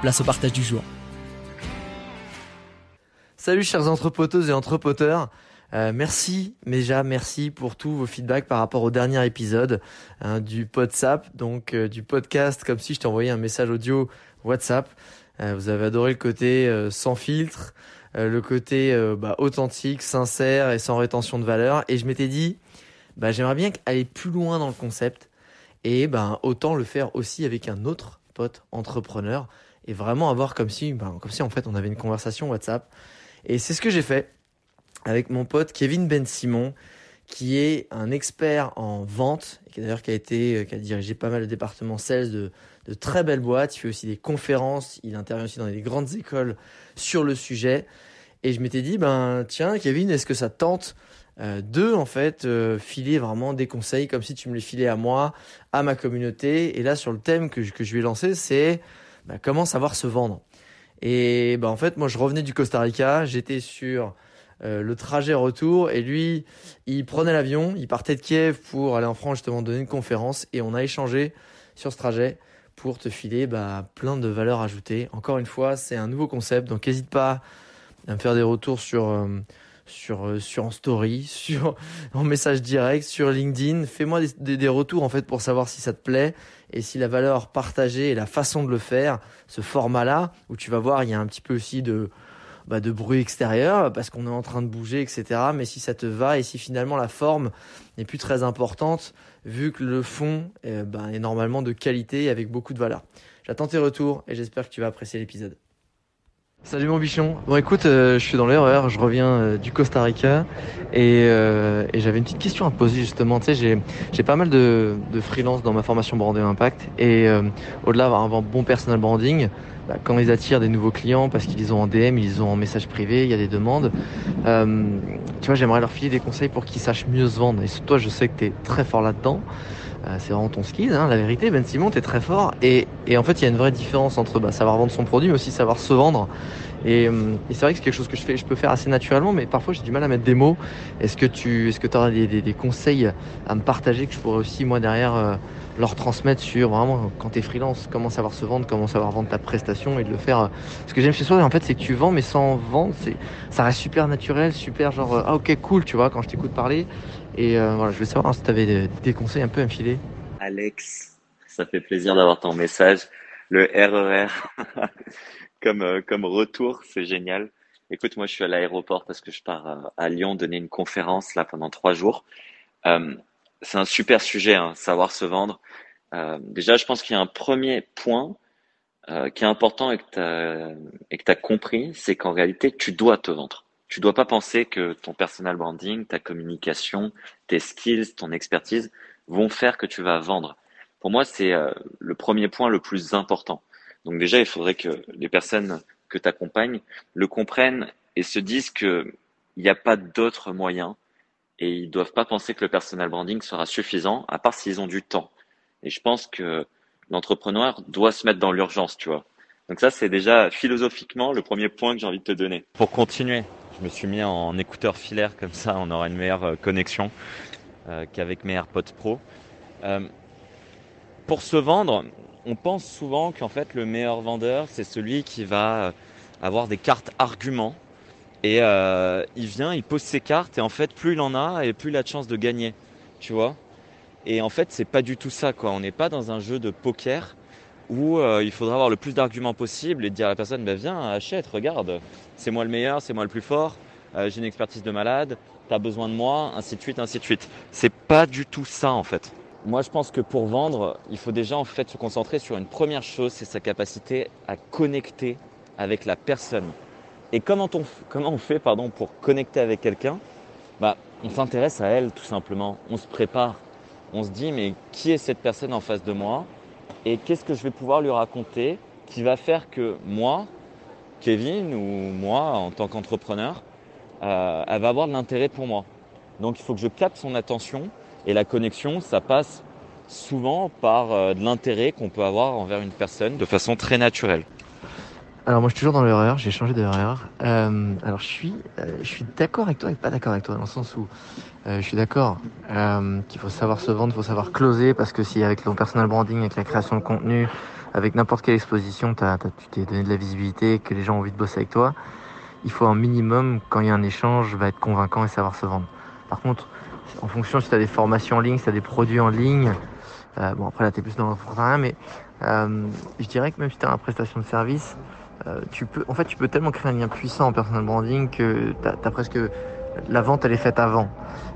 place au partage du jour. Salut chers entrepoteuses et entrepoteurs. Euh, merci déjà, merci pour tous vos feedbacks par rapport au dernier épisode hein, du PodSap, donc euh, du podcast, comme si je t'envoyais un message audio WhatsApp. Euh, vous avez adoré le côté sans filtre, le côté bah, authentique, sincère et sans rétention de valeur. Et je m'étais dit, bah, j'aimerais bien aller plus loin dans le concept et ben autant le faire aussi avec un autre pote entrepreneur et vraiment avoir comme si, ben, comme si en fait on avait une conversation WhatsApp. Et c'est ce que j'ai fait avec mon pote Kevin Ben Simon, qui est un expert en vente, et qui d'ailleurs qui a été, qui a dirigé pas mal de départements sales de, de très belles boîtes. Il fait aussi des conférences. Il intervient aussi dans des grandes écoles sur le sujet. Et je m'étais dit, ben tiens, Kevin, est-ce que ça tente euh, de en fait euh, filer vraiment des conseils comme si tu me les filais à moi, à ma communauté? Et là, sur le thème que que je vais lancer, c'est ben, comment savoir se vendre. Et ben en fait, moi, je revenais du Costa Rica. J'étais sur euh, le trajet retour et lui, il prenait l'avion, il partait de Kiev pour aller en France justement donner une conférence et on a échangé sur ce trajet pour te filer bah, plein de valeurs ajoutées. Encore une fois, c'est un nouveau concept, donc n'hésite pas à me faire des retours sur, euh, sur, euh, sur en story, sur en message direct, sur LinkedIn. Fais-moi des, des, retours en fait pour savoir si ça te plaît et si la valeur partagée et la façon de le faire, ce format-là, où tu vas voir, il y a un petit peu aussi de, bah, de bruit extérieur parce qu'on est en train de bouger, etc. Mais si ça te va et si finalement la forme n'est plus très importante, vu que le fond ben, est normalement de qualité et avec beaucoup de valeur. J'attends tes retours et j'espère que tu vas apprécier l'épisode. Salut mon bichon. Bon écoute, euh, je suis dans l'erreur, je reviens euh, du Costa Rica et, euh, et j'avais une petite question à te poser justement. Tu sais, j'ai, j'ai pas mal de, de freelance dans ma formation Branding Impact et euh, au-delà d'avoir un bon personal branding, bah, quand ils attirent des nouveaux clients parce qu'ils ont en DM, ils ont en message privé, il y a des demandes, euh, tu vois, j'aimerais leur filer des conseils pour qu'ils sachent mieux se vendre. Et toi, je sais que tu es très fort là-dedans. Euh, c'est vraiment ton skill, hein, la vérité. Ben Simon, t'es très fort. Et, en fait, il y a une vraie différence entre bah, savoir vendre son produit, mais aussi savoir se vendre. Et, euh, et c'est vrai que c'est quelque chose que je fais, je peux faire assez naturellement, mais parfois j'ai du mal à mettre des mots. Est-ce que tu, est-ce que auras des, conseils à me partager que je pourrais aussi moi derrière euh, leur transmettre sur vraiment quand t'es freelance, comment savoir se vendre, comment savoir vendre ta prestation et de le faire. Ce que j'aime chez soi, en fait, c'est que tu vends, mais sans vendre, c'est, ça reste super naturel, super genre ah ok cool, tu vois, quand je t'écoute parler. Et euh, voilà, je veux savoir hein, si tu avais des, conseils un peu filer. Alex, ça fait plaisir d'avoir ton message. Le RER comme, euh, comme retour, c'est génial. Écoute, moi, je suis à l'aéroport parce que je pars à, à, Lyon donner une conférence là pendant trois jours. Euh, c'est un super sujet, hein, savoir se vendre. Euh, déjà, je pense qu'il y a un premier point euh, qui est important et que tu as compris, c'est qu'en réalité, tu dois te vendre. Tu dois pas penser que ton personal branding, ta communication, tes skills, ton expertise vont faire que tu vas vendre. Pour moi, c'est euh, le premier point le plus important. Donc déjà, il faudrait que les personnes que tu accompagnes le comprennent et se disent qu'il n'y a pas d'autres moyens et ils doivent pas penser que le personal branding sera suffisant, à part s'ils ont du temps. Et je pense que l'entrepreneur doit se mettre dans l'urgence, tu vois. Donc ça, c'est déjà philosophiquement le premier point que j'ai envie de te donner. Pour continuer, je me suis mis en écouteur filaire, comme ça on aura une meilleure euh, connexion euh, qu'avec mes AirPods Pro. Euh, pour se vendre, on pense souvent qu'en fait le meilleur vendeur, c'est celui qui va avoir des cartes arguments et il vient, il pose ses cartes et en fait plus il en a et plus il a de chance de gagner, tu vois? Et en fait, c'est pas du tout ça, quoi. On n'est pas dans un jeu de poker où euh, il faudra avoir le plus d'arguments possible et dire à la personne, bah, viens, achète, regarde, c'est moi le meilleur, c'est moi le plus fort, euh, j'ai une expertise de malade, tu as besoin de moi, ainsi de suite, ainsi de suite. C'est pas du tout ça, en fait. Moi, je pense que pour vendre, il faut déjà en fait se concentrer sur une première chose, c'est sa capacité à connecter avec la personne. Et comment on, comment on fait pardon, pour connecter avec quelqu'un? Bah, On s'intéresse à elle tout simplement, on se prépare, on se dit mais qui est cette personne en face de moi? Et qu'est-ce que je vais pouvoir lui raconter qui va faire que moi, Kevin ou moi en tant qu'entrepreneur, euh, elle va avoir de l'intérêt pour moi. Donc il faut que je capte son attention et la connexion, ça passe souvent par euh, de l'intérêt qu'on peut avoir envers une personne de façon très naturelle. Alors moi je suis toujours dans l'erreur, j'ai changé d'erreur. Euh, alors je suis, euh, je suis d'accord avec toi et pas d'accord avec toi dans le sens où je suis d'accord qu'il faut savoir se vendre, il faut savoir closer parce que si avec ton personal branding, avec la création de contenu, avec n'importe quelle exposition, tu t'es donné de la visibilité, que les gens ont envie de bosser avec toi, il faut un minimum quand il y a un échange, va être convaincant et savoir se vendre. Par contre, en fonction si tu as des formations en ligne, si tu as des produits en ligne. Euh, bon, après là, tu es plus dans l'entrepreneuriat, mais euh, je dirais que même si tu as une prestation de service, euh, tu peux, en fait, tu peux tellement créer un lien puissant en personal branding que la vente, elle est faite avant.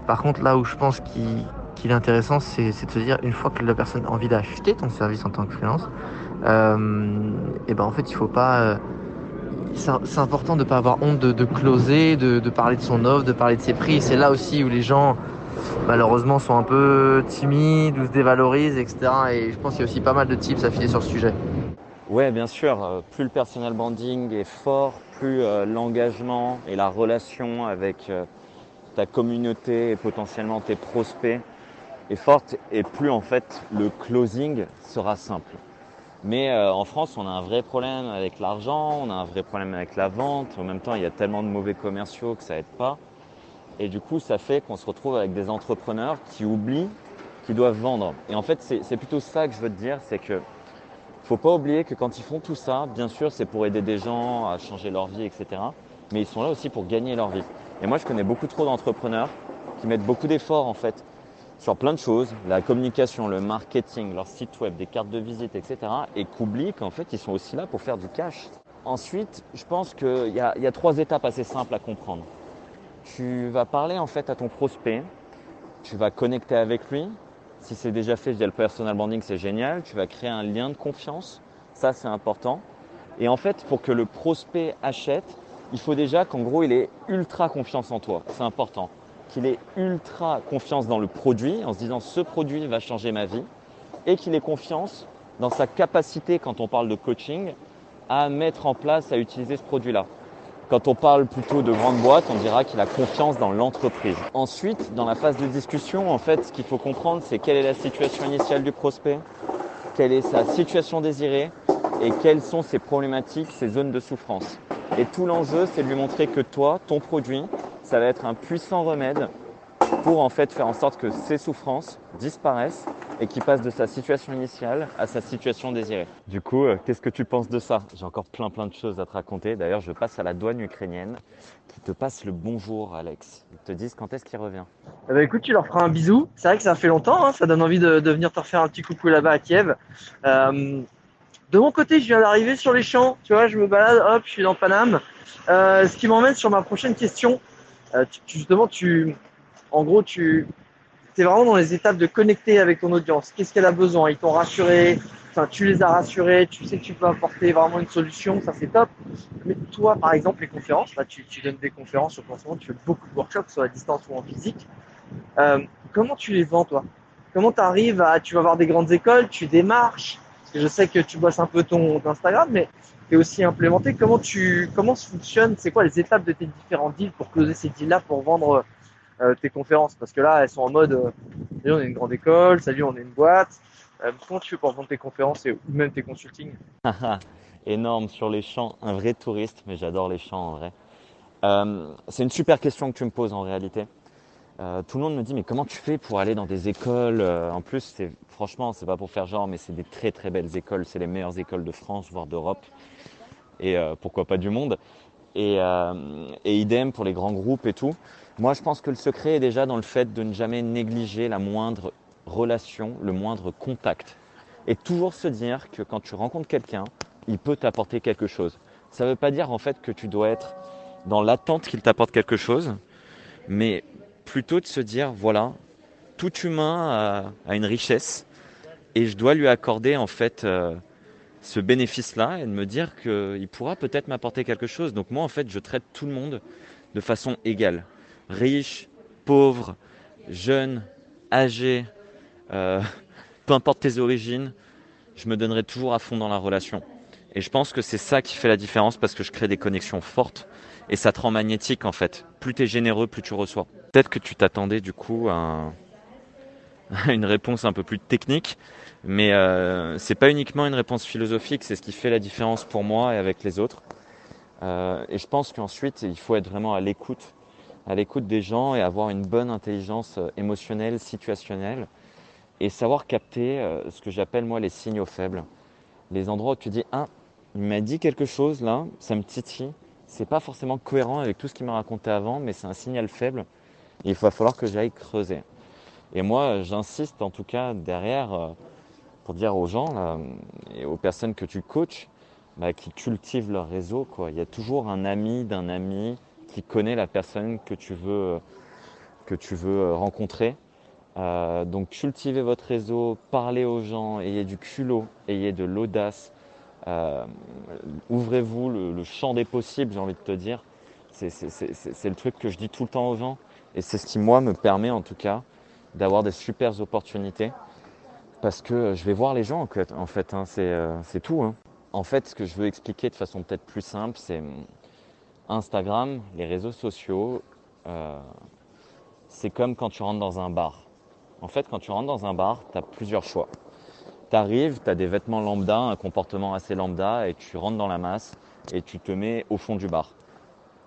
Par contre, là où je pense qu'il est intéressant, c'est de se dire, une fois que la personne a envie d'acheter ton service en tant que freelance, et ben en fait, il faut pas c'est important de ne pas avoir honte de, closer, de, de, parler de son offre, de parler de ses prix. C'est là aussi où les gens malheureusement sont un peu timides ou se dévalorisent, etc. Et je pense qu'il y a aussi pas mal de tips à filer sur ce sujet. Ouais, bien sûr. Euh, plus le personal branding est fort, plus euh, l'engagement et la relation avec euh, ta communauté et potentiellement tes prospects est forte, et plus en fait le closing sera simple. Mais en France, on a un vrai problème avec l'argent, on a un vrai problème avec la vente. En même temps, il y a tellement de mauvais commerciaux que ça aide pas. Et du coup, ça fait qu'on se retrouve avec des entrepreneurs qui oublient qu'ils doivent vendre. Et en fait, c'est plutôt ça que je veux te dire, c'est que faut pas oublier que quand ils font tout ça, bien sûr, c'est pour aider des gens à changer leur vie, etc. Mais ils sont là aussi pour gagner leur vie. Et moi, je connais beaucoup trop d'entrepreneurs qui mettent beaucoup d'efforts en fait sur plein de choses, la communication, le marketing, leur site web, des cartes de visite, etc. Et qu'oublient qu'en fait, ils sont aussi là pour faire du cash. Ensuite, je pense qu'il y, y a trois étapes assez simples à comprendre tu vas parler en fait à ton prospect, tu vas connecter avec lui. Si c'est déjà fait via le personal branding, c'est génial. Tu vas créer un lien de confiance, ça c'est important. Et en fait, pour que le prospect achète, il faut déjà qu'en gros, il ait ultra confiance en toi. C'est important. Qu'il ait ultra confiance dans le produit, en se disant ce produit va changer ma vie, et qu'il ait confiance dans sa capacité, quand on parle de coaching, à mettre en place, à utiliser ce produit-là. Quand on parle plutôt de grande boîte, on dira qu'il a confiance dans l'entreprise. Ensuite, dans la phase de discussion, en fait, ce qu'il faut comprendre, c'est quelle est la situation initiale du prospect, quelle est sa situation désirée et quelles sont ses problématiques, ses zones de souffrance. Et tout l'enjeu, c'est de lui montrer que toi, ton produit, ça va être un puissant remède pour en fait faire en sorte que ces souffrances disparaissent et qu'il passe de sa situation initiale à sa situation désirée. Du coup, euh, qu'est-ce que tu penses de ça? J'ai encore plein plein de choses à te raconter. D'ailleurs, je passe à la douane ukrainienne qui te passe le bonjour, Alex. Ils te disent quand est-ce qu'il revient. Eh ben, écoute, tu leur feras un bisou. C'est vrai que ça fait longtemps, hein. ça donne envie de, venir te refaire un petit coucou là-bas à Kiev. Euh, de mon côté, je viens d'arriver sur les champs. Tu vois, je me balade, hop, je suis dans Paname. Euh, ce qui m'emmène sur ma prochaine question. justement, tu, en gros, tu es vraiment dans les étapes de connecter avec ton audience. Qu'est-ce qu'elle a besoin? Ils t'ont rassuré, enfin, tu les as rassurés, tu sais que tu peux apporter vraiment une solution, ça c'est top. Mais toi, par exemple, les conférences, là, tu, donnes des conférences sur ton tu fais beaucoup de workshops, soit à distance ou en physique. Euh, comment tu les vends, toi? Comment tu arrives à, tu vas voir des grandes écoles, tu démarches, je sais que tu bosses un peu ton, Instagram, mais tu es aussi implémenté. Comment tu, comment ça fonctionne C'est quoi les étapes de tes différents deals pour closer ces deals-là, pour vendre tes conférences Parce que là, elles sont en mode, euh, on est une grande école, salut, on est une boîte. Euh, comment tu fais pour vendre tes conférences et même tes consultings Énorme sur les champs, un vrai touriste, mais j'adore les champs en vrai. Euh, c'est une super question que tu me poses en réalité. Euh, tout le monde me dit mais comment tu fais pour aller dans des écoles En plus, c'est franchement, c'est pas pour faire genre, mais c'est des très très belles écoles. C'est les meilleures écoles de France, voire d'Europe, et pourquoi pas du monde. Et idem pour les grands groupes et tout. Moi, je pense que le secret est déjà dans le fait de ne jamais négliger la moindre relation, le moindre contact. Et toujours se dire que quand tu rencontres quelqu'un, il peut t'apporter quelque chose. Ça ne veut pas dire en fait que tu dois être dans l'attente qu'il t'apporte quelque chose, mais plutôt de se dire voilà, tout humain a, une richesse et je dois lui accorder en fait euh, ce bénéfice-là et de me dire qu'il pourra peut-être m'apporter quelque chose. Donc moi en fait je traite tout le monde de façon égale, riche, pauvre, jeune, âgé, euh, peu importe tes origines, je me donnerai toujours à fond dans la relation. Et je pense que c'est ça qui fait la différence parce que je crée des connexions fortes et ça te rend magnétique en fait. Plus tu es généreux, plus tu reçois. Peut-être que tu t'attendais du coup à, une réponse un peu plus technique, mais euh, c'est pas uniquement une réponse philosophique, c'est ce qui fait la différence pour moi et avec les autres. Euh, et je pense qu'ensuite il faut être vraiment à l'écoute, à l'écoute des gens et avoir une bonne intelligence euh, émotionnelle, situationnelle, et savoir capter euh, ce que j'appelle moi les signaux faibles, les endroits où tu dis ah il m'a dit quelque chose là, ça me titille, c'est pas forcément cohérent avec tout ce qu'il m'a raconté avant, mais c'est un signal faible. Il va falloir que j'aille creuser. Et moi, j'insiste en tout cas derrière euh, pour dire aux gens et aux personnes que tu coaches bah, qui cultivent leur réseau. Quoi. Il y a toujours un ami d'un ami qui connaît la personne que tu veux, que tu veux euh, rencontrer. Euh, donc cultivez votre réseau, parlez aux gens, ayez du culot, ayez de l'audace, euh, ouvrez-vous le, champ des possibles, j'ai envie de te dire. C'est le truc que je dis tout le temps aux gens. Et c'est ce qui, moi, me permet en tout cas d'avoir des super opportunités. Parce que je vais voir les gens en fait, hein, c'est tout. Hein. En fait, ce que je veux expliquer de façon peut-être plus simple, c'est hum, Instagram, les réseaux sociaux, euh, c'est comme quand tu rentres dans un bar. En fait, quand tu rentres dans un bar, tu as plusieurs choix tu arrives, tu as des vêtements lambda, un comportement assez lambda, et tu rentres dans la masse et tu te mets au fond du bar.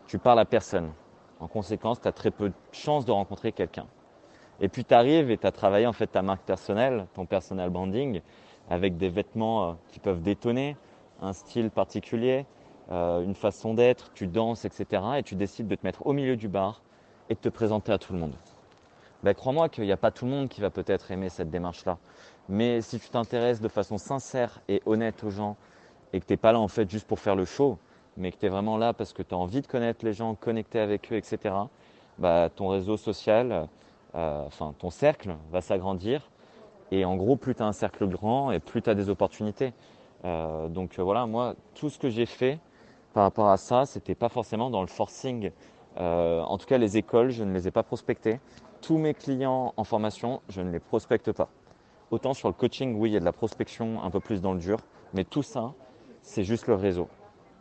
Tu parles à personne. En conséquence, tu as très peu de chances de rencontrer quelqu'un. Et puis tu arrives et tu as travaillé en fait ta marque personnelle, ton personal branding, avec des vêtements euh, qui peuvent détonner, un style particulier, euh, une façon d'être, tu danses, etc. Et tu décides de te mettre au milieu du bar et de te présenter à tout le monde. Ben, crois-moi qu'il n'y a pas tout le monde qui va peut-être aimer cette démarche-là. Mais si tu t'intéresses de façon sincère et honnête aux gens et que tu n'es pas là en fait juste pour faire le show, mais que tu es vraiment là parce que tu as envie de connaître les gens, connecter avec eux, etc., bah, ton réseau social, euh, enfin ton cercle va s'agrandir. Et en gros, plus tu as un cercle grand et plus tu as des opportunités. Euh, donc voilà, moi, tout ce que j'ai fait par rapport à ça, c'était pas forcément dans le forcing. en tout cas, les écoles, je ne les ai pas prospectées. Tous mes clients en formation, je ne les prospecte pas. Autant sur le coaching, oui, il y a de la prospection un peu plus dans le dur, mais tout ça, c'est juste le réseau.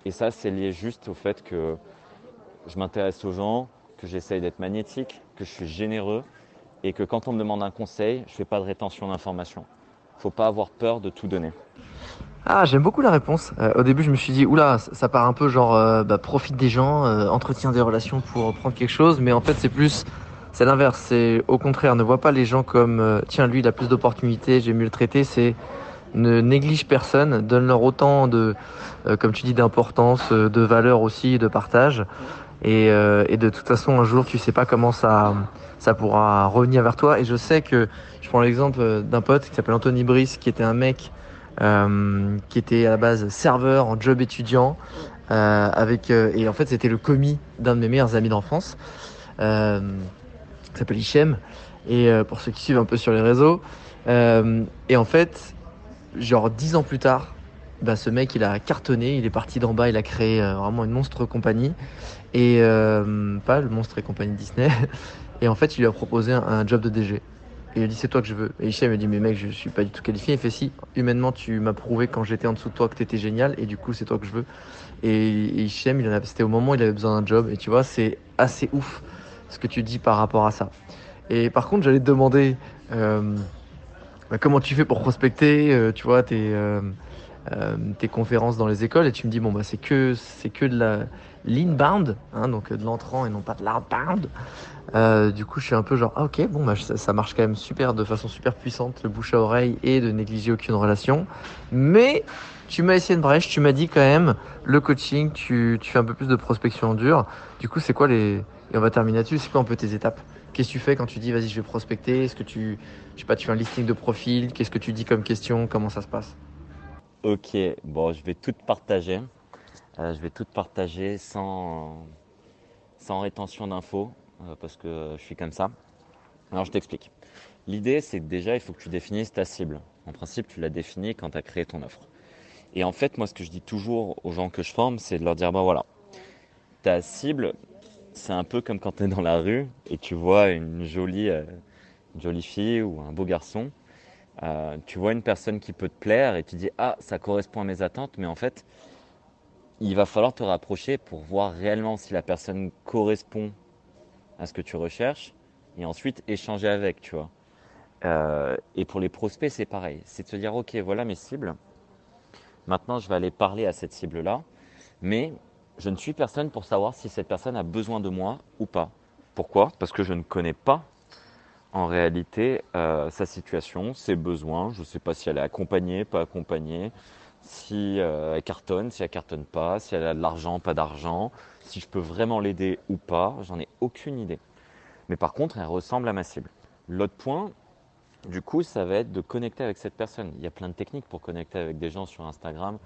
Et ça, c'est lié juste au fait que je m'intéresse aux gens, que j'essaye d'être magnétique, que je suis généreux et que quand on me demande un conseil, je ne fais pas de rétention d'informations. Il ne faut pas avoir peur de tout donner. Ah, j'aime beaucoup la réponse. Euh, au début, je me suis dit, oula, ça part un peu genre, euh, bah, profite des gens, euh, des relations pour prendre quelque chose, mais en fait, c'est plus c'est l'inverse, c'est au contraire, ne vois pas les gens comme euh, tiens lui il a plus d'opportunités, j'ai mieux le traiter, c'est ne néglige personne, donne-leur autant de, comme tu dis, d'importance, de valeur aussi, de partage. Et, et, de toute façon, un jour, tu sais pas comment ça, ça pourra revenir vers toi. Et je sais que, je prends l'exemple d'un pote qui s'appelle Anthony Brice, qui était un mec qui était à la base serveur en job étudiant, avec et en fait c'était le commis d'un de mes meilleurs amis d'enfance qui s'appelle Hichem, et euh, pour ceux qui suivent un peu sur les réseaux. Euh, et en fait, genre dix ans plus tard, bah, ce mec il a cartonné, il est parti d'en bas, il a créé euh, vraiment une monstre compagnie, et pas le monstre et compagnie Disney. Et en fait, il lui a proposé un, job de DG. Et il a dit c'est toi que je veux. Et Hichem a dit mais mec je suis pas du tout qualifié. Il fait si humainement tu m'as prouvé quand j'étais en dessous de toi que t'étais génial et du coup c'est toi que je veux. Et, et Hichem il en c'était au moment où il avait besoin d'un job et tu vois c'est assez ouf ce que tu dis par rapport à ça. Et par contre, j'allais te demander euh, bah, comment tu fais pour prospecter, euh, tu vois, tes, euh, tes conférences dans les écoles, et tu me dis bon bah c'est que c'est que de la l'inbound, hein, donc de l'entrant et non pas de l'outbound. du coup, je suis un peu genre ah, ok bon bah ça, marche quand même super de façon super puissante, le bouche à oreille et de négliger aucune relation, mais tu m'as essayé une brèche, tu m'as dit quand même le coaching, tu, tu fais un peu plus de prospection en dur. Du coup, c'est quoi les, et on va terminer là-dessus. C'est quoi un peu tes étapes? Qu'est-ce que tu fais quand tu dis vas-y, je vais prospecter? Est-ce que tu, je sais pas, tu fais un listing de profil Qu'est-ce que tu dis comme question? Comment ça se passe? Ok, bon, je vais tout partager. Euh, je vais tout partager sans, sans rétention d'infos euh, parce que je suis comme ça. Alors je t'explique. L'idée, c'est que déjà, il faut que tu définisses ta cible. En principe, tu l'as définie quand tu as créé ton offre. Et en fait, moi, ce que je dis toujours aux gens que je forme, c'est de leur dire, ben voilà, ta cible, c'est un peu comme quand tu es dans la rue et tu vois une jolie, euh, jolie fille ou un beau garçon. Euh, tu vois une personne qui peut te plaire et tu dis, ah, ça correspond à mes attentes, mais en fait, il va falloir te rapprocher pour voir réellement si la personne correspond à ce que tu recherches et ensuite échanger avec, tu vois. Euh, et pour les prospects, c'est pareil. C'est de se dire, OK, voilà mes cibles. Maintenant, je vais aller parler à cette cible-là. Mais je ne suis personne pour savoir si cette personne a besoin de moi ou pas. Pourquoi? Parce que je ne connais pas en réalité euh, sa situation, ses besoins. Je ne sais pas si elle est accompagnée, pas accompagnée, si euh, elle cartonne, si elle cartonne pas, si elle a de l'argent, pas d'argent, si je peux vraiment l'aider ou pas. J'en ai aucune idée. Mais par contre, elle ressemble à ma cible. L'autre point, du coup, ça va être de connecter avec cette personne. Il y a plein de techniques pour connecter avec des gens sur Instagram.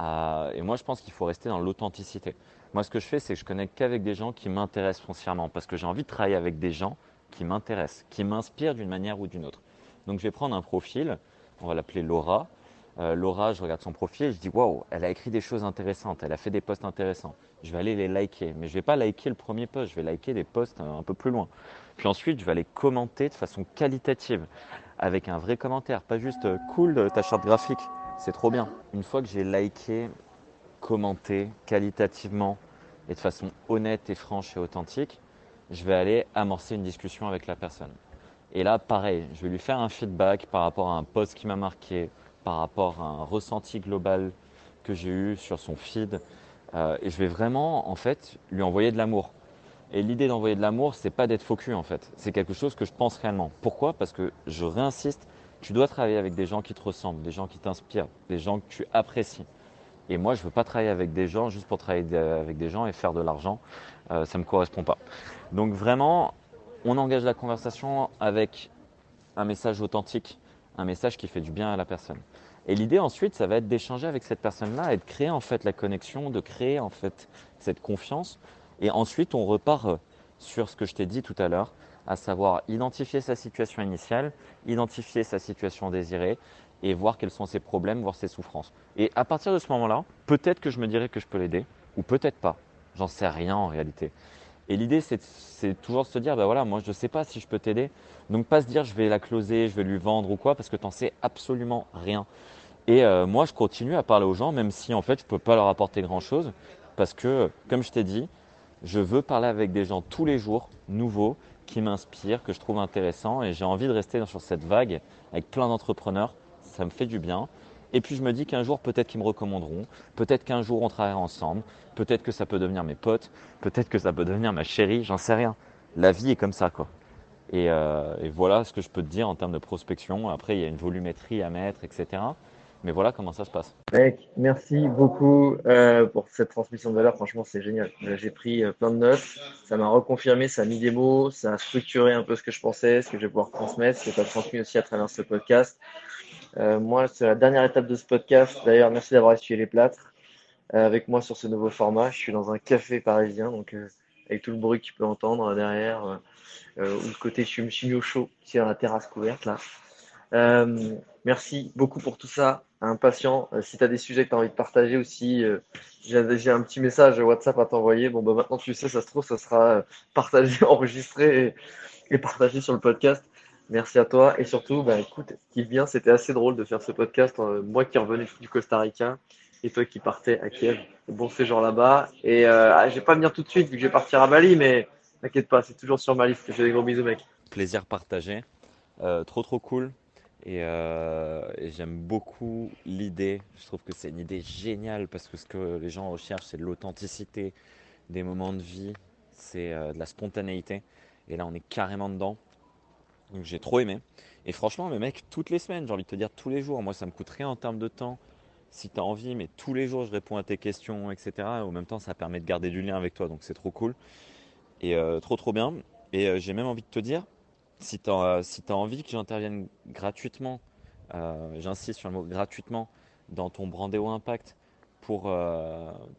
Euh, et moi, je pense qu'il faut rester dans l'authenticité. Moi, ce que je fais, c'est que je connecte qu'avec des gens qui m'intéressent foncièrement. Parce que j'ai envie de travailler avec des gens qui m'intéressent, qui m'inspirent d'une manière ou d'une autre. Donc, je vais prendre un profil. On va l'appeler Laura. Euh, Laura, je regarde son profil et je dis waouh, elle a écrit des choses intéressantes, elle a fait des posts intéressants. Je vais aller les liker, mais je vais pas liker le premier post, je vais liker des posts un peu plus loin. Puis ensuite, je vais aller commenter de façon qualitative, avec un vrai commentaire, pas juste euh, cool ta charte graphique, c'est trop bien. Une fois que j'ai liké, commenté qualitativement et de façon honnête et franche et authentique, je vais aller amorcer une discussion avec la personne. Et là, pareil, je vais lui faire un feedback par rapport à un post qui m'a marqué, par rapport à un ressenti global que j'ai eu sur son feed. Euh, et je vais vraiment, en fait, lui envoyer de l'amour. Et l'idée d'envoyer de l'amour, c'est pas d'être focus en fait. C'est quelque chose que je pense réellement. Pourquoi? Parce que je réinsiste, tu dois travailler avec des gens qui te ressemblent, des gens qui t'inspirent, des gens que tu apprécies. Et moi, je veux pas travailler avec des gens juste pour travailler avec des gens et faire de l'argent. Euh, ça me correspond pas. Donc vraiment, on engage la conversation avec un message authentique, un message qui fait du bien à la personne. Et l'idée ensuite, ça va être d'échanger avec cette personne-là et de créer en fait la connexion, de créer en fait cette confiance et ensuite, on repart euh, sur ce que je t'ai dit tout à l'heure, à savoir identifier sa situation initiale, identifier sa situation désirée et voir quels sont ses problèmes, voir ses souffrances. Et à partir de ce moment-là, peut-être que je me dirais que je peux l'aider, ou peut-être pas. J'en sais rien en réalité. Et l'idée, c'est toujours se dire, ben voilà, moi je ne sais pas si je peux t'aider. Donc pas se dire, je vais la closer, je vais lui vendre ou quoi, parce que tu n'en sais absolument rien. Et euh, moi, je continue à parler aux gens, même si en fait, je ne peux pas leur apporter grand-chose, parce que, comme je t'ai dit, je veux parler avec des gens tous les jours, nouveaux, qui m'inspirent, que je trouve intéressants et j'ai envie de rester sur cette vague avec plein d'entrepreneurs. Ça me fait du bien. Et puis je me dis qu'un jour, peut-être qu'ils me recommanderont, peut-être qu'un jour on travaillera ensemble, peut-être que ça peut devenir mes potes, peut-être que ça peut devenir ma chérie, j'en sais rien. La vie est comme ça, quoi. Et, euh, voilà ce que je peux te dire en termes de prospection. Après, il y a une volumétrie à mettre, etc. Mais voilà comment ça se passe. Mec, merci beaucoup euh, pour cette transmission de valeur. Franchement, c'est génial. Euh, j'ai pris plein de notes. Ça m'a reconfirmé, ça a mis des mots, ça a structuré un peu ce que je pensais, ce que je vais pouvoir transmettre, ce que tu as transmis aussi à travers ce podcast. Euh, moi, c'est la dernière étape de ce podcast. D'ailleurs, merci d'avoir essuyé les plâtres euh, avec moi sur ce nouveau format. Je suis dans un café parisien, donc avec tout le bruit que tu peux entendre derrière, ou le côté je suis mis au chaud, qui est dans la terrasse couverte là. merci beaucoup pour tout ça impatient. Euh, si tu as des sujets que tu as envie de partager aussi, euh, j'ai un petit message WhatsApp à t'envoyer. Bon, bah maintenant tu sais, ça se trouve, ça sera euh, partagé, enregistré et, partagé sur le podcast. Merci à toi. Et surtout, bah, écoute, ce qui vient, c'était assez drôle de faire ce podcast. moi qui revenais du Costa Rica et toi qui partais à Kiev. Bon séjour là-bas. Et ah, je vais pas venir tout de suite vu que je vais partir à Bali, mais t'inquiète pas, c'est toujours sur ma liste. Je fais des gros bisous, mec. Plaisir partagé. trop, trop cool. Euh, et, j'aime beaucoup l'idée. Je trouve que c'est une idée géniale parce que ce que les gens recherchent, c'est de l'authenticité, des moments de vie, c'est euh, de la spontanéité. Et là, on est carrément dedans. Donc j'ai trop aimé. Et franchement, mes mecs, toutes les semaines, j'ai envie de te dire tous les jours. Moi, ça me coûte rien en termes de temps. Si tu as envie, mais tous les jours, je réponds à tes questions, etc. Et en même temps, ça permet de garder du lien avec toi. Donc c'est trop cool. Et euh, trop, trop bien. Et j'ai même envie de te dire, si tu as, si envie que j'intervienne gratuitement, j'insiste sur le mot gratuitement, dans ton Brandéo Impact pour,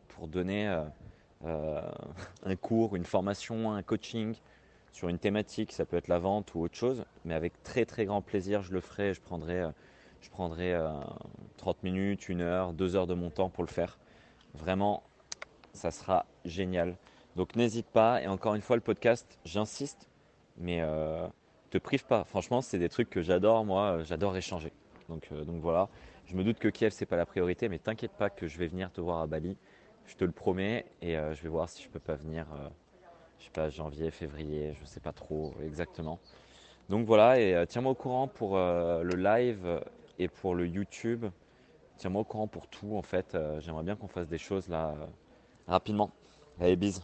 pour donner un cours, une formation, un coaching sur une thématique, ça peut être la vente ou autre chose, mais avec très très grand plaisir, je le ferai, je prendrai, je prendrai 30 minutes, une heure, deux heures de mon temps pour le faire. Vraiment, ça sera génial. Donc n'hésite pas. Et encore une fois, le podcast, j'insiste, mais euh, te prive pas. Franchement, c'est des trucs que j'adore. Moi, j'adore échanger. Donc, euh, donc voilà. Je me doute que Kiev, c'est pas la priorité, mais t'inquiète pas que je vais venir te voir à Bali. Je te le promets. Et euh, je vais voir si je peux pas venir, je sais pas, janvier, février, je sais pas trop exactement. Donc voilà. Et tiens-moi au courant pour le live et pour le YouTube. Tiens-moi au courant pour tout en fait. J'aimerais bien qu'on fasse des choses là rapidement. Allez, bise.